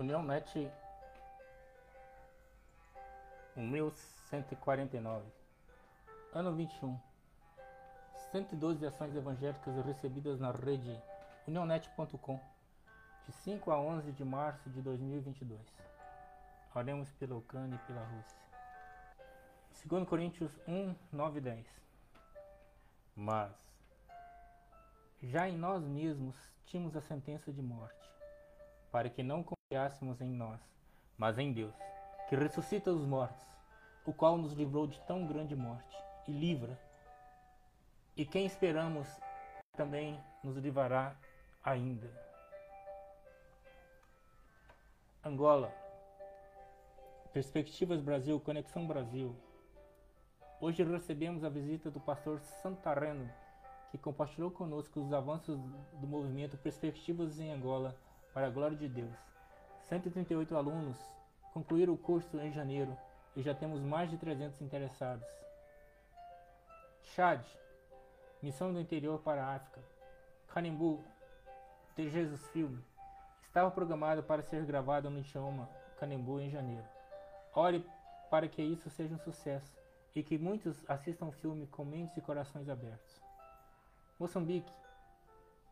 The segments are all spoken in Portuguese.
União Net 1149 Ano 21 112 ações evangélicas recebidas na rede unionet.com de 5 a 11 de março de 2022. Oremos pela Ucrânia e pela Rússia. 2 Coríntios 1, 9 e 10 Mas já em nós mesmos tínhamos a sentença de morte, para que não confiássemos em nós, mas em Deus, que ressuscita os mortos, o qual nos livrou de tão grande morte e livra. E quem esperamos também nos livrará ainda. Angola. Perspectivas Brasil, Conexão Brasil. Hoje recebemos a visita do pastor Santareno, que compartilhou conosco os avanços do movimento Perspectivas em Angola para a glória de Deus. 138 alunos concluíram o curso em janeiro e já temos mais de 300 interessados. Chad, Missão do Interior para a África. Canimbu, de Jesus Filme, estava programado para ser gravado no idioma Canimbu em janeiro. Ore para que isso seja um sucesso e que muitos assistam o filme com mentes e corações abertos. Moçambique,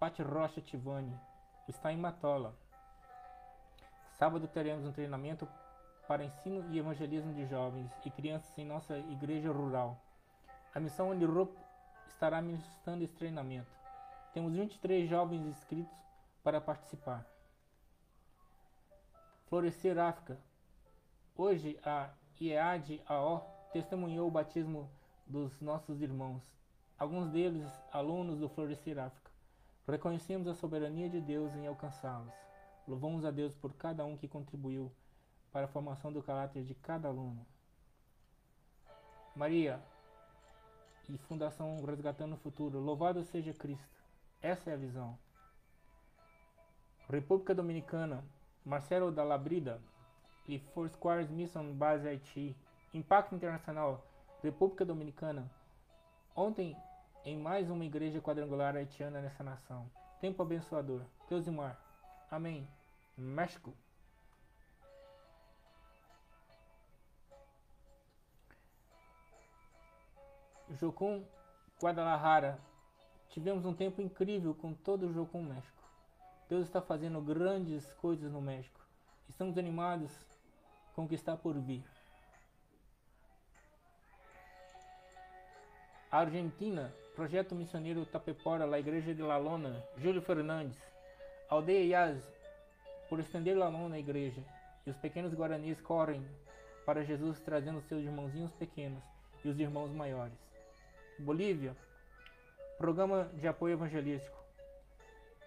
Pati Rocha Tivani, está em Matola. Sábado teremos um treinamento para ensino e evangelismo de jovens e crianças em nossa igreja rural. A missão Unirup estará ministrando esse treinamento. Temos 23 jovens inscritos para participar. Florescer África. Hoje a IEAD AO testemunhou o batismo dos nossos irmãos, alguns deles alunos do Florescer África. Reconhecemos a soberania de Deus em alcançá-los. Louvamos a Deus por cada um que contribuiu para a formação do caráter de cada aluno. Maria e Fundação Resgatando o Futuro. Louvado seja Cristo. Essa é a visão. República Dominicana. Marcelo da Labrida e Foursquare's Mission Base Haiti. Impacto Internacional. República Dominicana. Ontem, em mais uma igreja quadrangular haitiana nessa nação. Tempo abençoador. Deus e mar. Amém. México. Jocum Guadalajara. Tivemos um tempo incrível com todo o Jocum México. Deus está fazendo grandes coisas no México. Estamos animados com o que está por vir. Argentina, Projeto Missioneiro Tapepora, La Igreja de La Lona, Júlio Fernandes. Aldeia Yaz, por estender a mão na igreja, e os pequenos guaranis correm para Jesus trazendo seus irmãozinhos pequenos e os irmãos maiores. Bolívia, Programa de Apoio Evangelístico.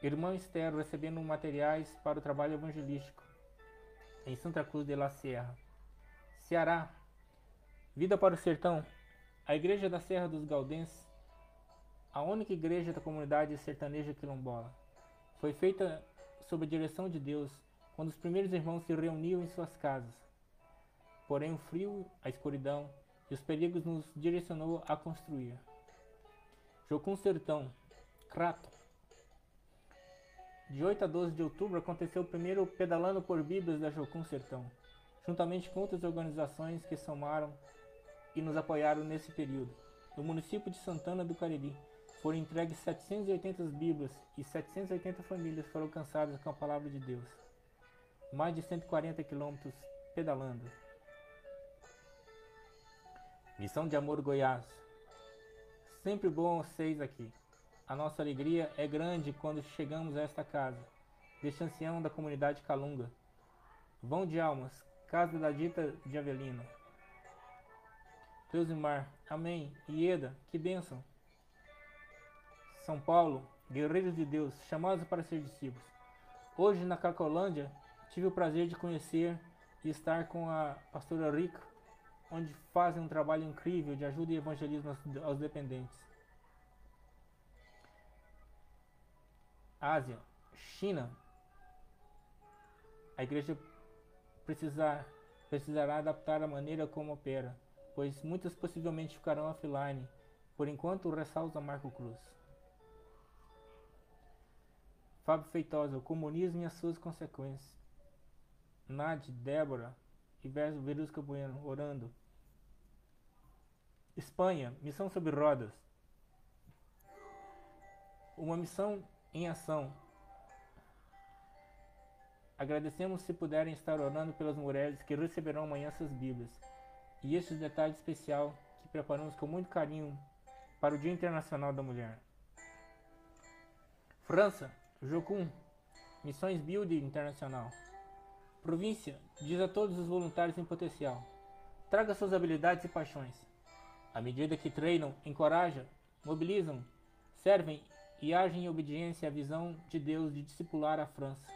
Irmã Esther recebendo materiais para o trabalho evangelístico em Santa Cruz de la Sierra. Ceará, Vida para o Sertão. A Igreja da Serra dos Galdenses, a única igreja da comunidade sertaneja quilombola, foi feita sob a direção de Deus, quando os primeiros irmãos se reuniam em suas casas. Porém, o frio, a escuridão e os perigos nos direcionou a construir. Jocum Sertão, Crato. De 8 a 12 de outubro aconteceu o primeiro Pedalando por Bíblias da Jocum Sertão, juntamente com outras organizações que somaram e nos apoiaram nesse período. No município de Santana do Cariri, foram entregues 780 Bíblias e 780 famílias foram alcançadas com a palavra de Deus. Mais de 140 quilômetros pedalando. Missão de Amor Goiás. Sempre bom vocês aqui. A nossa alegria é grande quando chegamos a esta casa, deste ancião da comunidade Calunga. Vão de almas, casa da dita de Avelino. Deus e mar, amém. Ieda, que bênção. São Paulo, guerreiros de Deus, chamados para ser discípulos. Hoje, na Cracolândia, tive o prazer de conhecer e estar com a pastora Rica, onde fazem um trabalho incrível de ajuda e evangelismo aos dependentes. Ásia, China. A igreja precisar, precisará adaptar a maneira como opera, pois muitas possivelmente ficarão offline. Por enquanto, ressalta Marco Cruz. Fábio Feitosa, o comunismo e as suas consequências. Nade, Débora e Verusca Bueno, orando. Espanha, missão sobre rodas. Uma missão em ação. Agradecemos se puderem estar orando pelas mulheres que receberão amanhã essas Bíblias. E este detalhe especial que preparamos com muito carinho para o Dia Internacional da Mulher. França, Jocum, Missões Build Internacional. Província, diz a todos os voluntários em potencial: traga suas habilidades e paixões. À medida que treinam, encorajam, mobilizam, servem e agem em obediência à visão de Deus de discipular a França.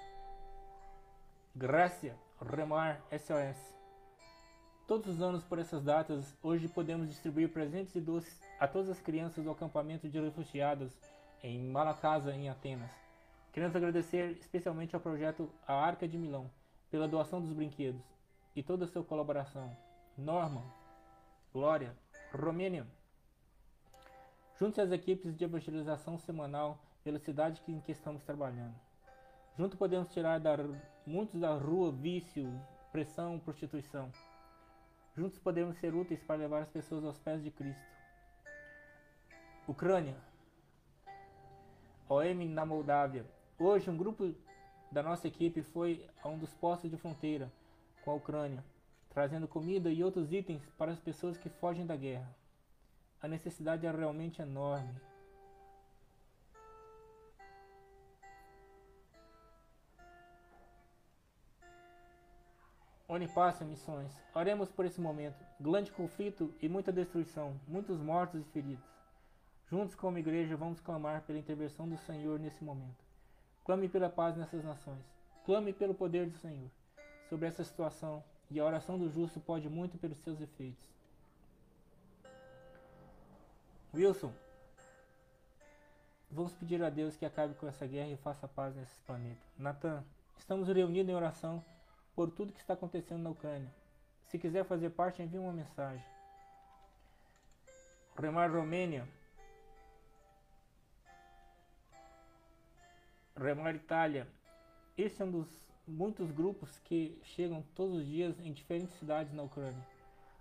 Grécia, Remar, SOS. Todos os anos por essas datas, hoje podemos distribuir presentes e doces a todas as crianças do acampamento de refugiados em Malacasa, em Atenas. Queremos agradecer especialmente ao projeto A Arca de Milão pela doação dos brinquedos e toda a sua colaboração. Norma, Glória, Romênia. Junte-se às equipes de evangelização semanal pela cidade em que estamos trabalhando. Junto podemos tirar da, muitos da rua vício, pressão, prostituição. Juntos podemos ser úteis para levar as pessoas aos pés de Cristo. Ucrânia. OM na Moldávia. Hoje, um grupo da nossa equipe foi a um dos postos de fronteira com a Ucrânia, trazendo comida e outros itens para as pessoas que fogem da guerra. A necessidade é realmente enorme. Onde passa missões. Oremos por esse momento. Grande conflito e muita destruição, muitos mortos e feridos. Juntos como igreja vamos clamar pela intervenção do Senhor nesse momento. Clame pela paz nessas nações. Clame pelo poder do Senhor sobre essa situação, e a oração do justo pode muito pelos seus efeitos. Wilson, vamos pedir a Deus que acabe com essa guerra e faça paz nesse planeta. Natan, estamos reunidos em oração por tudo que está acontecendo na Ucrânia. Se quiser fazer parte, envie uma mensagem. Remar Romênia, Remar Itália. Esse é um dos muitos grupos que chegam todos os dias em diferentes cidades na Ucrânia.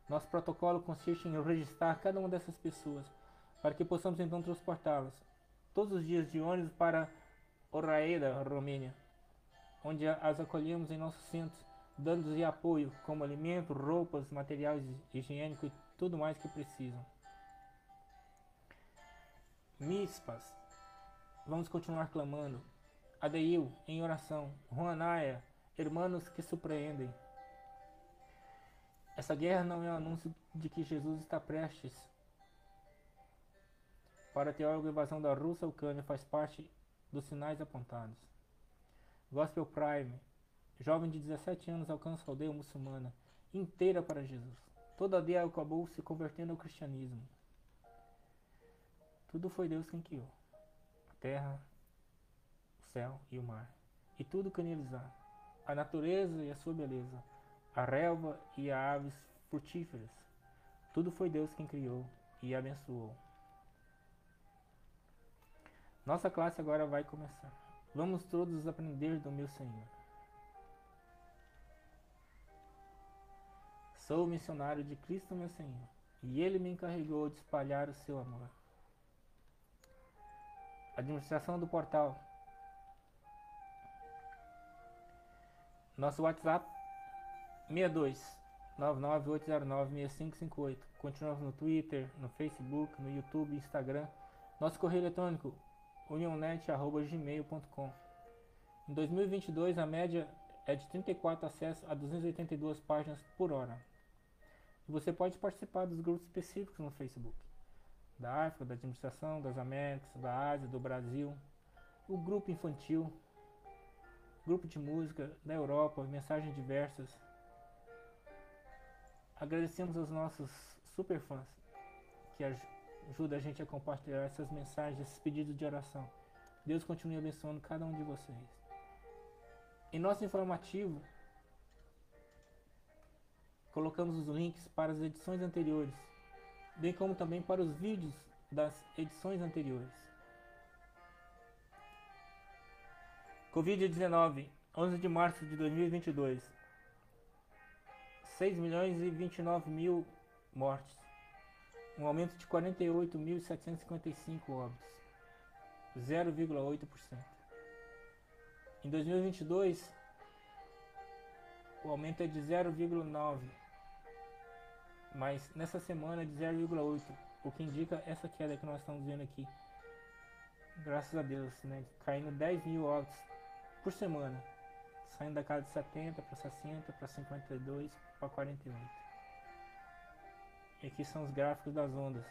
Nosso protocolo consiste em registrar cada uma dessas pessoas, para que possamos então transportá-las todos os dias de ônibus para Oraeda, Romênia, onde as acolhemos em nossos centros, dando-lhes apoio, como alimento, roupas, materiais higiênicos e tudo mais que precisam. Mispas, vamos continuar clamando, Adeil, em oração. Juanaya, hermanos que surpreendem. Essa guerra não é um anúncio de que Jesus está prestes. Para teólogo, a invasão da Rússia Ucrânia faz parte dos sinais apontados. Gospel Prime. Jovem de 17 anos alcança a aldeia muçulmana inteira para Jesus. Toda a aldeia acabou se convertendo ao cristianismo. Tudo foi Deus quem criou. A terra, céu e o mar, e tudo canalizar, a natureza e a sua beleza, a relva e as aves frutíferas. Tudo foi Deus quem criou e abençoou. Nossa classe agora vai começar. Vamos todos aprender do meu Senhor. Sou missionário de Cristo, meu Senhor, e Ele me encarregou de espalhar o seu amor. Administração do portal Nosso WhatsApp 62 998096558. Continuamos no Twitter, no Facebook, no YouTube, Instagram. Nosso correio eletrônico unionet@gmail.com. Em 2022 a média é de 34 acessos a 282 páginas por hora. E você pode participar dos grupos específicos no Facebook. Da África, da Administração, das Américas, da Ásia, do Brasil. O grupo infantil, grupo de música da Europa, mensagens diversas. Agradecemos aos nossos super fãs que ajudam a gente a compartilhar essas mensagens, esses pedidos de oração. Deus continue abençoando cada um de vocês. Em nosso informativo, colocamos os links para as edições anteriores, bem como também para os vídeos das edições anteriores. Covid-19, 11 de março de 2022. 6 milhões e 29 mil mortes, um aumento de 48.755 óbitos, 0,8%. Em 2022, o aumento é de 0,9%, mas nessa semana é de 0,8%, o que indica essa queda que nós estamos vendo aqui. Graças a Deus, né? Caindo 10 mil óbitos por semana, saindo da casa de 70 para 60, para 52, para 48. E aqui são os gráficos das ondas,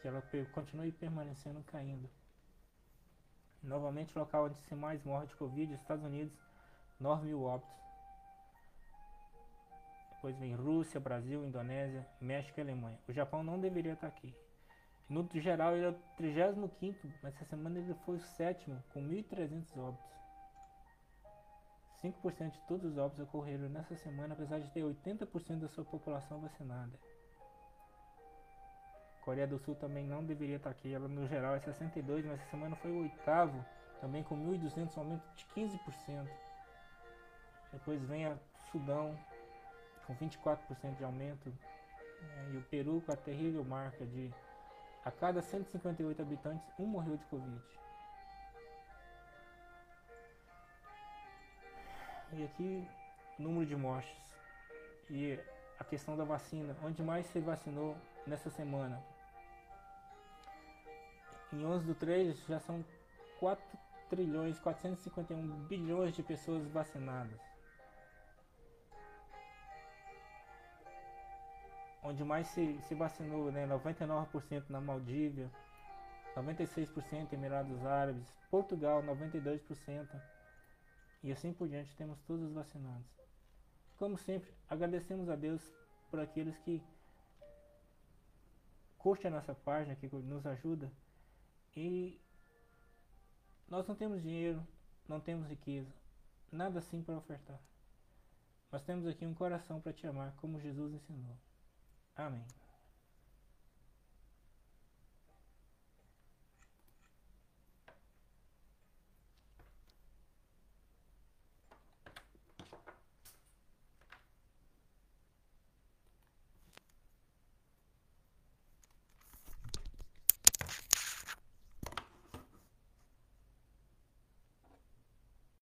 que ela continua permanecendo caindo. Novamente, local onde se mais morre de Covid, Estados Unidos, 9 mil óbitos. Depois vem Rússia, Brasil, Indonésia, México e Alemanha. O Japão não deveria estar aqui. No geral, ele é o 35, mas essa semana ele foi o sétimo, com 1.300 óbitos. 5% de todos os óbitos ocorreram nessa semana, apesar de ter 80% da sua população vacinada. Coreia do Sul também não deveria estar aqui, ela no geral é 62, mas essa semana foi o oitavo, também com 1.200, aumento de 15%. Depois vem a Sudão, com 24% de aumento, né, e o Peru com a terrível marca de a cada 158 habitantes, um morreu de Covid. E aqui, número de mortes. E a questão da vacina. Onde mais se vacinou nessa semana? Em 11 do 3 já são 4 trilhões 451 bilhões de pessoas vacinadas. Onde mais se, se vacinou, né? 99% na Maldívia, 96% em Emirados Árabes, Portugal 92%. E assim por diante temos todos os vacinados. Como sempre, agradecemos a Deus por aqueles que curtem a nossa página, que nos ajuda. E nós não temos dinheiro, não temos riqueza, nada assim para ofertar. Mas temos aqui um coração para te amar, como Jesus ensinou. Amém.